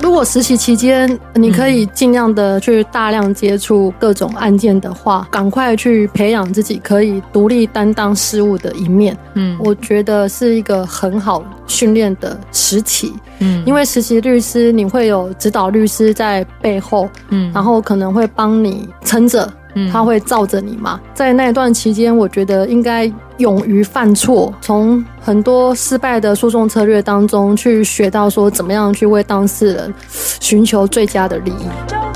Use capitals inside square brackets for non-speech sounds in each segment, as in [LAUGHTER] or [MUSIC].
如果实习期间你可以尽量的去大量接触各种案件的话，赶快去培养自己可以独立担当事务的一面。嗯，我觉得是一个很好训练的时期。嗯，因为实习律师你会有指导律师在背后，嗯，然后可能会帮你撑着。他会罩着你吗？在那段期间，我觉得应该勇于犯错，从很多失败的诉讼策略当中去学到说怎么样去为当事人寻求最佳的利益。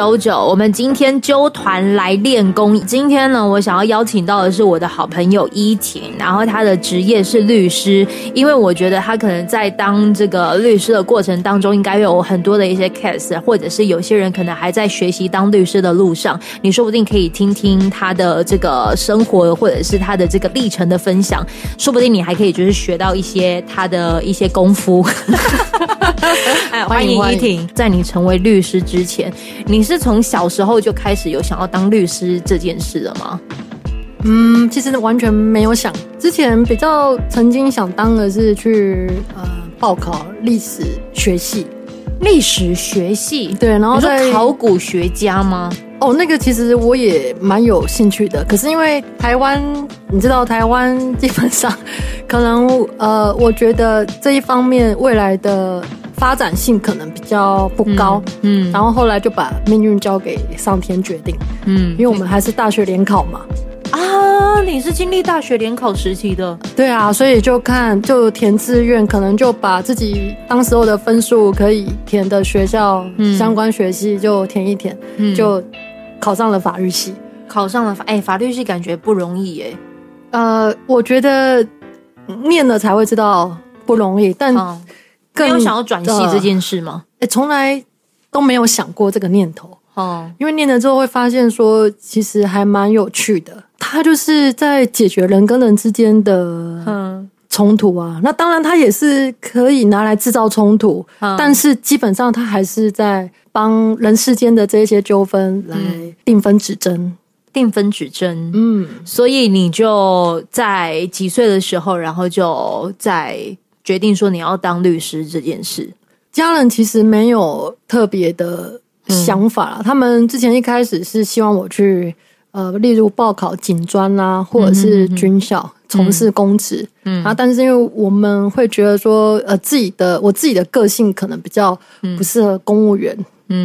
九九，我们今天揪团来练功。今天呢，我想要邀请到的是我的好朋友依婷，然后她的职业是律师。因为我觉得她可能在当这个律师的过程当中，应该有很多的一些 case，或者是有些人可能还在学习当律师的路上。你说不定可以听听她的这个生活，或者是她的这个历程的分享。说不定你还可以就是学到一些她的一些功夫。[LAUGHS] 哎，欢迎依婷。在你成为律师之前，你。你是从小时候就开始有想要当律师这件事了吗？嗯，其实完全没有想。之前比较曾经想当的是去呃报考历史学系，历史学系对，然后在考古学家吗？哦，那个其实我也蛮有兴趣的。可是因为台湾，你知道台湾基本上 [LAUGHS] 可能呃，我觉得这一方面未来的。发展性可能比较不高，嗯，嗯，然后后来就把命运交给上天决定，嗯，因为我们还是大学联考嘛，啊，你是经历大学联考时期的，对啊，所以就看就填志愿，可能就把自己当时候的分数可以填的学校、嗯、相关学系就填一填，嗯，就考上了法律系，考上了法，哎，法律系感觉不容易哎，呃，我觉得念了才会知道不容易，但。哦更没有想要转系这件事吗？哎，从来都没有想过这个念头哦。因为念了之后会发现说，其实还蛮有趣的。它就是在解决人跟人之间的冲突啊。那当然，它也是可以拿来制造冲突，但是基本上它还是在帮人世间的这些纠纷来定分指针，定分指针。嗯，所以你就在几岁的时候，然后就在。决定说你要当律师这件事，家人其实没有特别的想法啦。嗯、他们之前一开始是希望我去呃，例如报考警专啊，或者是军校从、事公职。嗯，啊，但是因为我们会觉得说，呃，自己的我自己的个性可能比较不适合公务员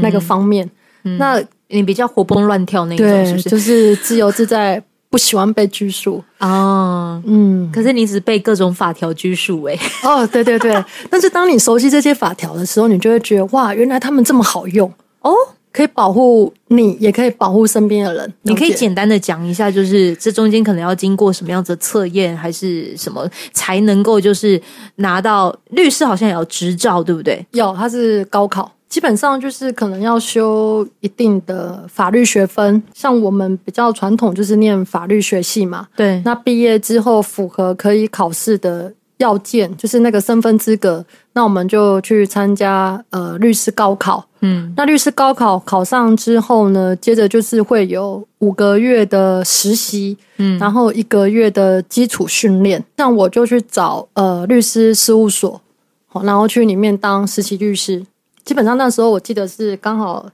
那个方面。嗯嗯、那你比较活蹦乱跳那种，是不是？[LAUGHS] 就是自由自在。不喜欢被拘束哦，嗯，可是你只被各种法条拘束哎，哦，对对对，[LAUGHS] 但是当你熟悉这些法条的时候，你就会觉得哇，原来他们这么好用哦，可以保护你，也可以保护身边的人。你可以简单的讲一下，就是这中间可能要经过什么样子的测验，还是什么才能够就是拿到律师？好像也要执照，对不对？有，他是高考。基本上就是可能要修一定的法律学分，像我们比较传统就是念法律学系嘛。对，那毕业之后符合可以考试的要件，就是那个身份资格，那我们就去参加呃律师高考。嗯，那律师高考考上之后呢，接着就是会有五个月的实习，嗯，然后一个月的基础训练。像我就去找呃律师事务所，好，然后去里面当实习律师。基本上那时候我记得是刚好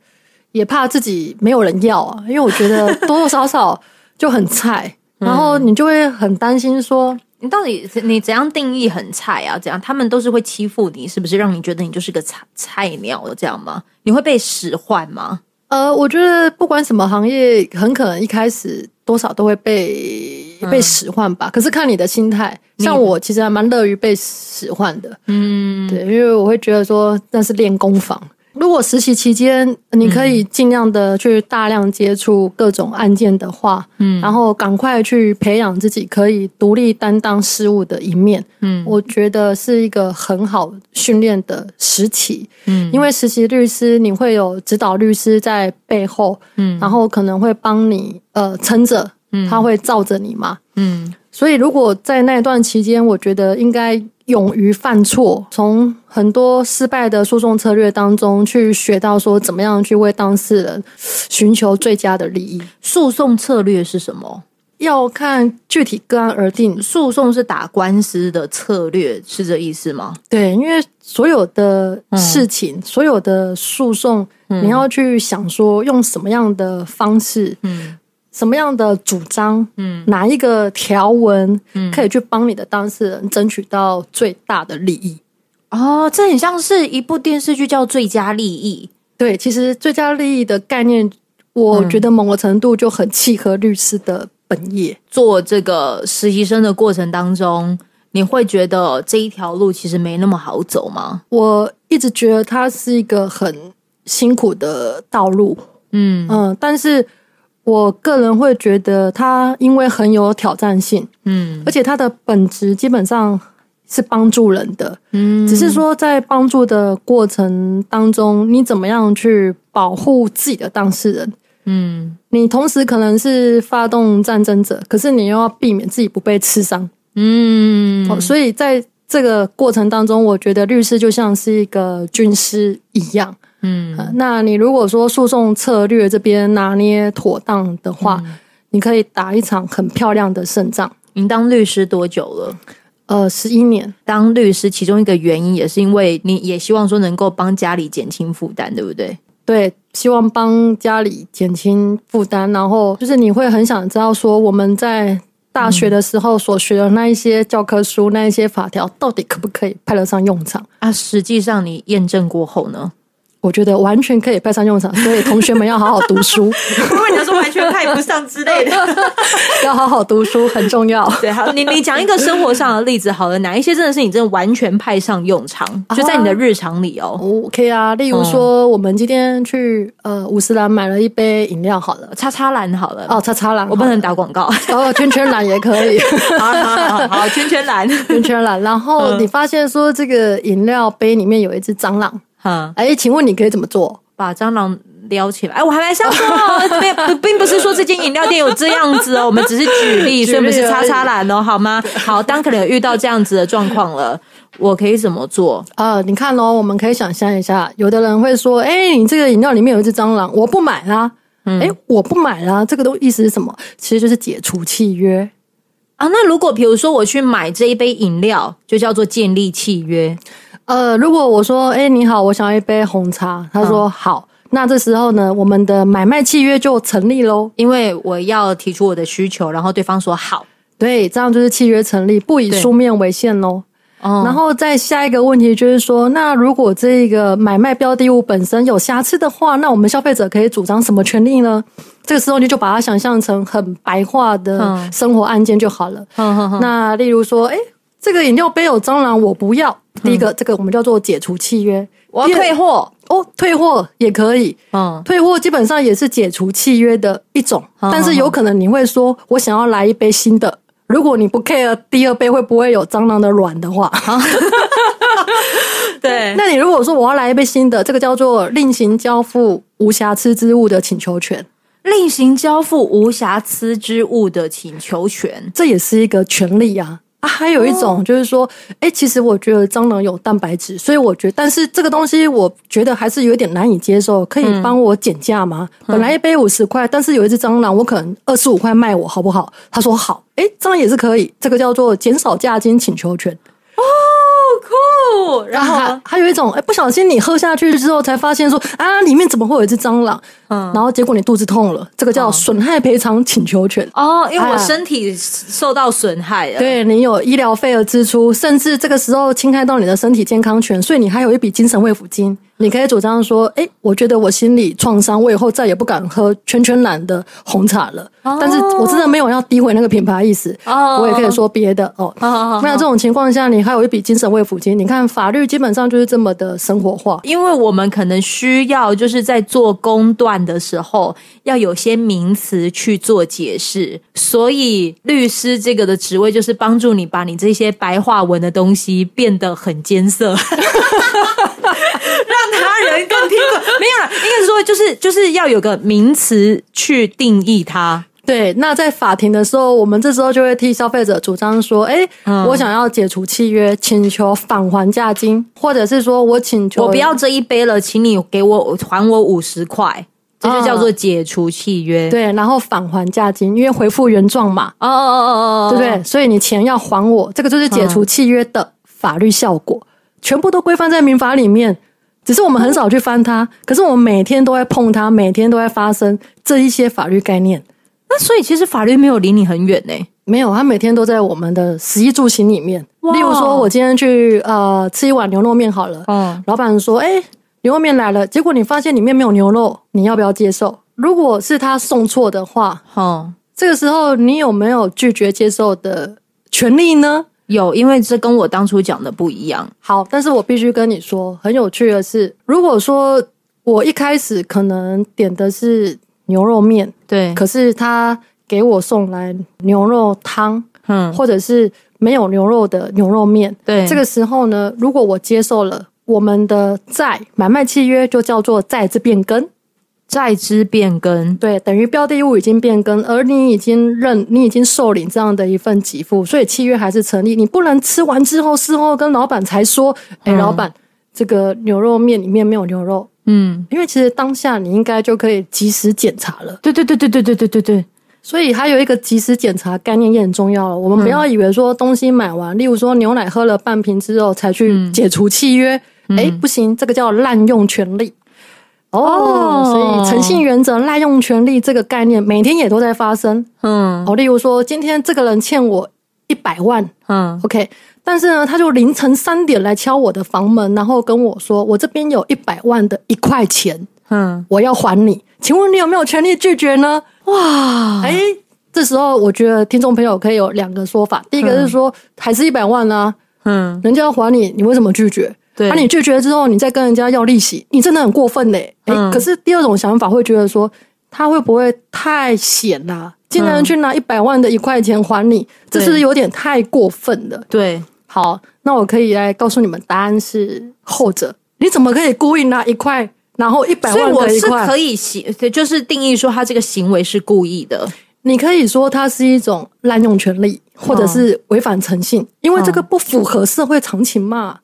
也怕自己没有人要啊，因为我觉得多多少少就很菜，[LAUGHS] 然后你就会很担心说，你到底你怎样定义很菜啊？怎样他们都是会欺负你，是不是让你觉得你就是个菜菜鸟这样吗？你会被使唤吗？呃，我觉得不管什么行业，很可能一开始多少都会被。被使唤吧，可是看你的心态。像我其实还蛮乐于被使唤的，嗯，对，因为我会觉得说那是练功房。如果实习期间你可以尽量的去大量接触各种案件的话，嗯，然后赶快去培养自己可以独立担当事务的一面，嗯，我觉得是一个很好训练的时期，嗯，因为实习律师你会有指导律师在背后，嗯，然后可能会帮你呃撑着。他会罩着你嘛？嗯，所以如果在那段期间，我觉得应该勇于犯错，从很多失败的诉讼策略当中去学到说怎么样去为当事人寻求最佳的利益。诉讼策略是什么？要看具体个案而定。诉讼是打官司的策略，是这意思吗？对，因为所有的事情，嗯、所有的诉讼，你要去想说用什么样的方式，嗯，什么样的主张，嗯，哪一个条文，可以去帮你的当事人争取到最大的利益。哦，这很像是一部电视剧叫《最佳利益》。对，其实最佳利益的概念，我觉得某个程度就很契合律师的。本业做这个实习生的过程当中，你会觉得这一条路其实没那么好走吗？我一直觉得它是一个很辛苦的道路，嗯嗯，但是我个人会觉得它因为很有挑战性，嗯，而且它的本质基本上是帮助人的，嗯，只是说在帮助的过程当中，你怎么样去保护自己的当事人。嗯，你同时可能是发动战争者，可是你又要避免自己不被刺伤。嗯，哦，所以在这个过程当中，我觉得律师就像是一个军师一样。嗯，那你如果说诉讼策略这边拿捏妥当的话，嗯，你可以打一场很漂亮的胜仗。您当律师多久了？呃，十一年。当律师其中一个原因也是因为你也希望说能够帮家里减轻负担，对不对？对，希望帮家里减轻负担，然后就是你会很想知道说，我们在大学的时候所学的那一些教科书、嗯、那一些法条，到底可不可以派得上用场啊？实际上你验证过后呢？我觉得完全可以派上用场，所以同学们要好好读书。[LAUGHS] 如果你要说完全派不上之类的，[LAUGHS] 要好好读书很重要。对，好，你你讲一个生活上的例子好了，哪一些真的是你真的完全派上用场，就在你的日常里哦。OK 啊，例如说，我们今天去呃五十岚买了一杯饮料，好了，叉叉岚好了，哦，叉叉岚，我不能打广告，哦，圈圈兰也可以。[LAUGHS] 好好好好，圈圈兰，圈圈兰。然后你发现说这个饮料杯里面有一只蟑螂。哈，哎，请问你可以怎么做？把蟑螂撩起来？哎，我还没想说哦，并不是说这间饮料店有这样子哦，我们只是举例，[LAUGHS] 所以不是叉叉岚哦，好吗？好，当可能有遇到这样子的状况了，我可以怎么做？啊，你看哦，我们可以想象一下，有的人会说，哎，你这个饮料里面有一只蟑螂，我不买啦。哎，我不买啦，这个都意思是什么？其实就是解除契约啊。那如果比如说我去买这一杯饮料，就叫做建立契约。呃，如果我说，哎，你好，我想要一杯红茶，他说、嗯、好，那这时候呢，我们的买卖契约就成立喽，因为我要提出我的需求，然后对方说好，对，这样就是契约成立，不以书面为限喽。哦、然后再下一个问题就是说，那如果这个买卖标的物本身有瑕疵的话，那我们消费者可以主张什么权利呢？这个时候你就把它想象成很白话的生活案件就好了。那例如说，哎。这个饮料杯有蟑螂，我不要。第一个，这个我们叫做解除契约，我要退货哦，退货也可以。嗯，退货基本上也是解除契约的一种，嗯、但是有可能你会说，我想要来一杯新的。如果你不 care 第二杯会不会有蟑螂的卵的话，[LAUGHS] 对，那你如果说我要来一杯新的，这个叫做另行交付无瑕疵之物的请求权。另行交付无瑕疵之物的请求权，这也是一个权利啊。啊，还有一种就是说，哎、欸，其实我觉得蟑螂有蛋白质，所以我觉得，但是这个东西我觉得还是有点难以接受，可以帮我减价吗？嗯、本来一杯五十块，但是有一只蟑螂，我可能二十五块卖我，好不好？他说好，哎、欸，这样也是可以，这个叫做减少价金请求权。哦，酷！然后还还有一种，哎，不小心你喝下去之后才发现说啊，里面怎么会有一只蟑螂？嗯，然后结果你肚子痛了，这个叫损害赔偿请求权。哦，因为我身体受到损害了，对，你有医疗费的支出，甚至这个时候侵害到你的身体健康权，所以你还有一笔精神慰抚金。你可以主张说，哎，我觉得我心理创伤，我以后再也不敢喝圈圈蓝的红茶了。哦、但是我真的没有要诋毁那个品牌意思。哦，我也可以说别的哦。哦哦那这种情况下，你还有一笔精神慰抚金。你看，法律基本上就是这么的生活化。因为我们可能需要就是在做公断的时候，要有些名词去做解释。所以律师这个的职位就是帮助你把你这些白话文的东西变得很艰涩。[LAUGHS] [LAUGHS] 没有了，应该是说，就是就是要有个名词去定义它。对，那在法庭的时候，我们这时候就会替消费者主张说：“哎，嗯、我想要解除契约，请求返还价金，或者是说我请求我不要这一杯了，请你给我还我五十块，这就叫做解除契约。嗯”对，然后返还价金，因为回复原状嘛。哦哦哦哦哦，对不对？所以你钱要还我，这个就是解除契约的法律效果，嗯、全部都规范在民法里面。只是我们很少去翻它，可是我们每天都在碰它，每天都在发生这一些法律概念。那所以其实法律没有离你很远呢？没有，它每天都在我们的食衣住行里面。例如说，我今天去呃吃一碗牛肉面好了，嗯，老板说，哎，牛肉面来了，结果你发现里面没有牛肉，你要不要接受？如果是他送错的话，嗯，这个时候你有没有拒绝接受的权利呢？有，因为这跟我当初讲的不一样。好，但是我必须跟你说，很有趣的是，如果说我一开始可能点的是牛肉面，对，可是他给我送来牛肉汤，嗯，或者是没有牛肉的牛肉面，对，这个时候呢，如果我接受了我们的债买卖契约，就叫做债之变更。债之变更，对，等于标的物已经变更，而你已经认，你已经受领这样的一份给付，所以契约还是成立。你不能吃完之后，事后跟老板才说，哎、嗯，老板，这个牛肉面里面没有牛肉。嗯，因为其实当下你应该就可以及时检查了。对对对对对对对对对。所以还有一个及时检查概念也很重要了。我们不要以为说东西买完，嗯、例如说牛奶喝了半瓶之后才去解除契约，哎、嗯，不行，这个叫滥用权利。哦，oh, 所以诚信原则、滥用权力这个概念，每天也都在发生。嗯，哦，例如说，今天这个人欠我一百万，嗯，OK，但是呢，他就凌晨三点来敲我的房门，然后跟我说，我这边有一百万的一块钱，嗯，我要还你，请问你有没有权利拒绝呢？哇，哎，这时候我觉得听众朋友可以有两个说法，第一个是说，还是一百万呢？嗯，人家要还你，你为什么拒绝？那对、啊、你拒绝之后，你再跟人家要利息，你真的很过分嘞！哎、嗯，可是第二种想法会觉得说，他会不会太闲啦、啊？竟然去拿一百万的一块钱还你，这是不是有点太过分了？对，好，那我可以来告诉你们，答案是后者。你怎么可以故意拿一块，然后一百万的一块？所以我是可以行，就是定义说他这个行为是故意的。你可以说他是一种滥用权利，或者是违反诚信，嗯、因为这个不符合社会常情嘛。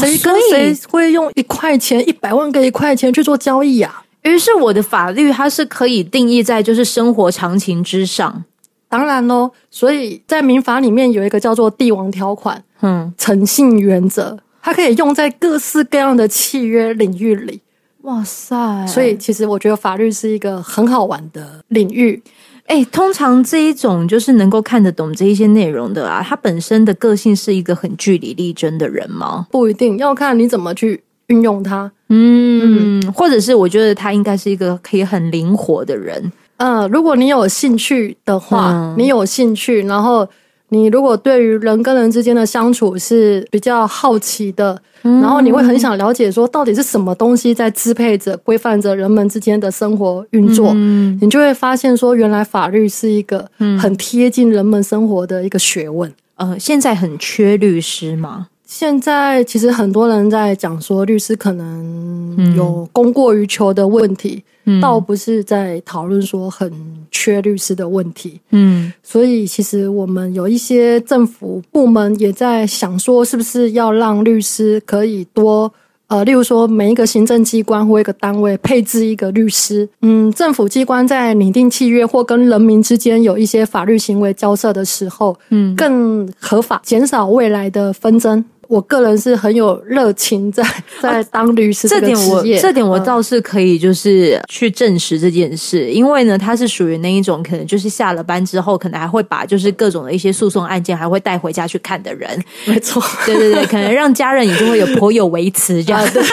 谁跟谁会用一块钱、一百万个一块钱去做交易啊？于是我的法律它是可以定义在就是生活常情之上。当然喽，所以在民法里面有一个叫做帝王条款，嗯，诚信原则，它可以用在各式各样的契约领域里。哇塞！所以其实我觉得法律是一个很好玩的领域。哎，通常这一种就是能够看得懂这一些内容的啊，他本身的个性是一个很据理力争的人吗？不一定要看你怎么去运用它。嗯，嗯，或者是我觉得他应该是一个可以很灵活的人。嗯、呃，如果你有兴趣的话，嗯、你有兴趣，然后。你如果对于人跟人之间的相处是比较好奇的，嗯、然后你会很想了解说到底是什么东西在支配着、规范着人们之间的生活运作，嗯、你就会发现说，原来法律是一个很贴近人们生活的一个学问。呃，现在很缺律师吗？现在其实很多人在讲说，律师可能有供过于求的问题。嗯、倒不是在讨论说很缺律师的问题，嗯，所以其实我们有一些政府部门也在想说，是不是要让律师可以多，呃，例如说每一个行政机关或一个单位配置一个律师，嗯，政府机关在拟定契约或跟人民之间有一些法律行为交涉的时候，嗯，更合法，减少未来的纷争。我个人是很有热情在 [LAUGHS] 在当律师这点我这点我倒是可以就是去证实这件事，因为呢，他是属于那一种可能就是下了班之后，可能还会把就是各种的一些诉讼案件还会带回家去看的人。没错，对对对，可能让家人也就会有颇有微词这样子。[LAUGHS]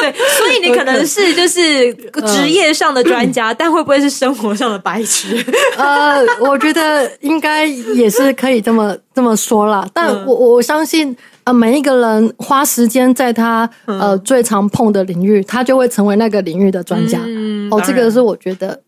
对，所以你可能是就是职业上的专家，但会不会是生活上的白痴？呃，我觉得应该也是可以这么这么说啦。但我我相信，呃，每一个人花时间在他呃最常碰的领域，他就会成为那个领域的专家。嗯，哦，这个是我觉得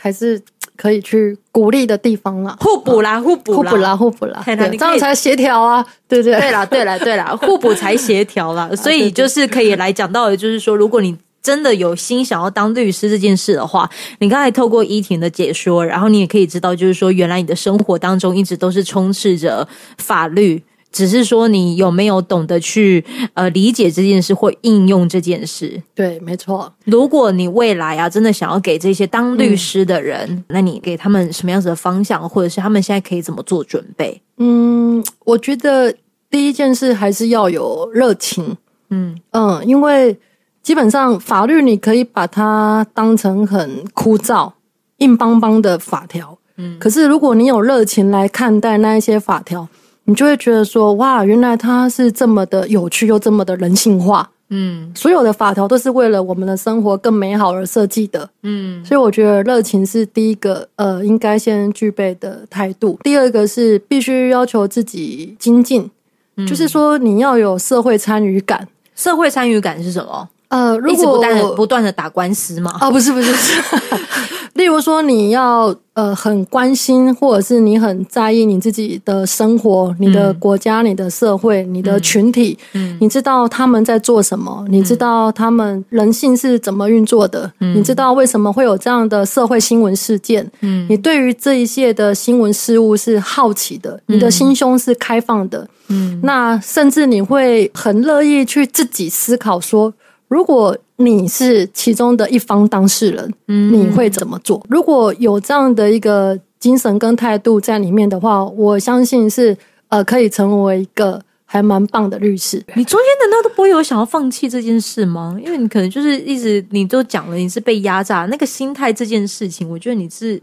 还是。可以去鼓励的地方了，互补啦，互补，互补啦，互补啦，这样才协调啊，对不对？对啦，对啦，对啦，[LAUGHS] 互补才协调啦。所以就是可以来讲到的，就是说，如果你真的有心想要当律师这件事的话，你刚才透过依婷的解说，然后你也可以知道，就是说原来你的生活当中一直都是充斥着法律。只是说你有没有懂得去呃理解这件事或应用这件事？对，没错。如果你未来啊真的想要给这些当律师的人，嗯、那你给他们什么样子的方向，或者是他们现在可以怎么做准备？嗯，我觉得第一件事还是要有热情。嗯嗯，因为基本上法律你可以把它当成很枯燥、硬邦邦的法条。嗯，可是如果你有热情来看待那一些法条。你就会觉得说，哇，原来它是这么的有趣，又这么的人性化。嗯，所有的法条都是为了我们的生活更美好而设计的。嗯，所以我觉得热情是第一个，呃，应该先具备的态度。第二个是必须要求自己精进，嗯，就是说你要有社会参与感。社会参与感是什么？呃，如果一直不断不断的打官司吗？哦，不是，不是，是。[LAUGHS] 例如说，你要呃很关心，或者是你很在意你自己的生活、你的国家、你的社会、你的群体，嗯，你知道他们在做什么，你知道他们人性是怎么运作的，嗯。你知道为什么会有这样的社会新闻事件，嗯，你对于这一切的新闻事物是好奇的，你的心胸是开放的，嗯，那甚至你会很乐意去自己思考说，如果你是其中的一方当事人，嗯，你会怎么做？如果有这样的一个精神跟态度在里面的话，我相信是呃可以成为一个还蛮棒的律师。你中间难道都不会有想要放弃这件事吗？因为你可能就是一直你都讲了你是被压榨那个心态这件事情，我觉得你是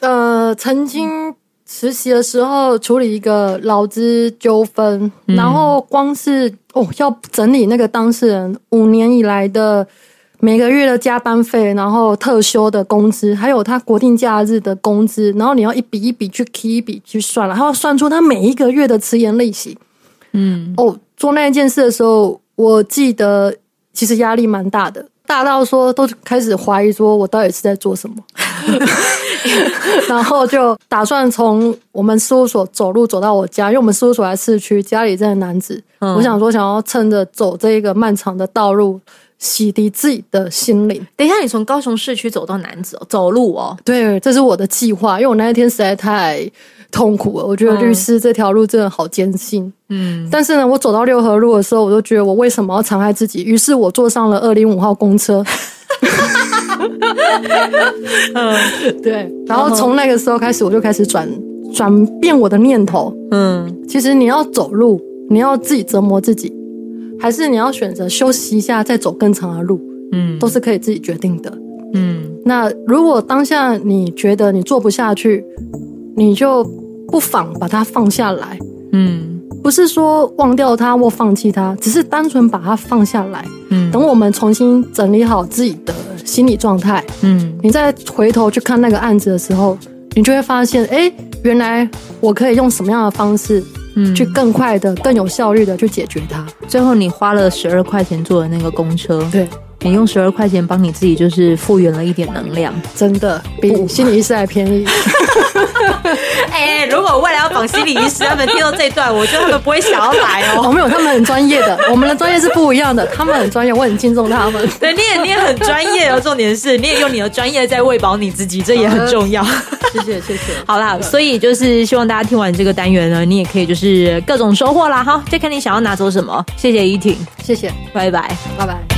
呃曾经。实习的时候处理一个劳资纠纷，然后光是哦要整理那个当事人五年以来的每个月的加班费，然后特休的工资，还有他国定假日的工资，然后你要一笔一笔去 key 一笔去算，了，还要算出他每一个月的迟延利息。嗯，哦，做那件事的时候，我记得其实压力蛮大的，大到说都开始怀疑说我到底是在做什么。[LAUGHS] 然后就打算从我们事务所走路走到我家，因为我们事务所在市区，家里在楠梓。嗯、我想说，想要趁着走这一个漫长的道路，洗涤自己的心灵。等一下，你从高雄市区走到南子哦，走路哦？对，这是我的计划。因为我那一天实在太痛苦了，我觉得律师这条路真的好艰辛。嗯，但是呢，我走到六合路的时候，我就觉得我为什么要残害自己？于是我坐上了二零五号公车。嗯，[LAUGHS] 对。然后从那个时候开始，我就开始转转变我的念头。嗯，其实你要走路，你要自己折磨自己，还是你要选择休息一下，再走更长的路？嗯，都是可以自己决定的。嗯，那如果当下你觉得你做不下去，你就不妨把它放下来。嗯，不是说忘掉它或放弃它，只是单纯把它放下来。嗯，等我们重新整理好自己的。心理状态，嗯，你再回头去看那个案子的时候，你就会发现，哎，原来我可以用什么样的方式，嗯，去更快的、更有效率的去解决它。最后，你花了十二块钱坐的那个公车，对。你用十二块钱帮你自己，就是复原了一点能量，真的比心理医师还便宜。[LAUGHS] 哎、欸，如果未来要访心理医师，他们听到这一段，我觉得他们不会想要来哦。[LAUGHS] 我们有他们很专业的，[LAUGHS] 我们的专业是不一样的，他们很专业，我很敬重他们。对，你也你也很专业哦。重点是，你也用你的专业在喂饱你自己，这也很重要。谢 [LAUGHS] 谢谢谢。好啦，所以就是希望大家听完这个单元呢，你也可以就是各种收获啦。哈，就看你想要拿走什么。谢谢依婷，谢谢，拜拜，拜拜。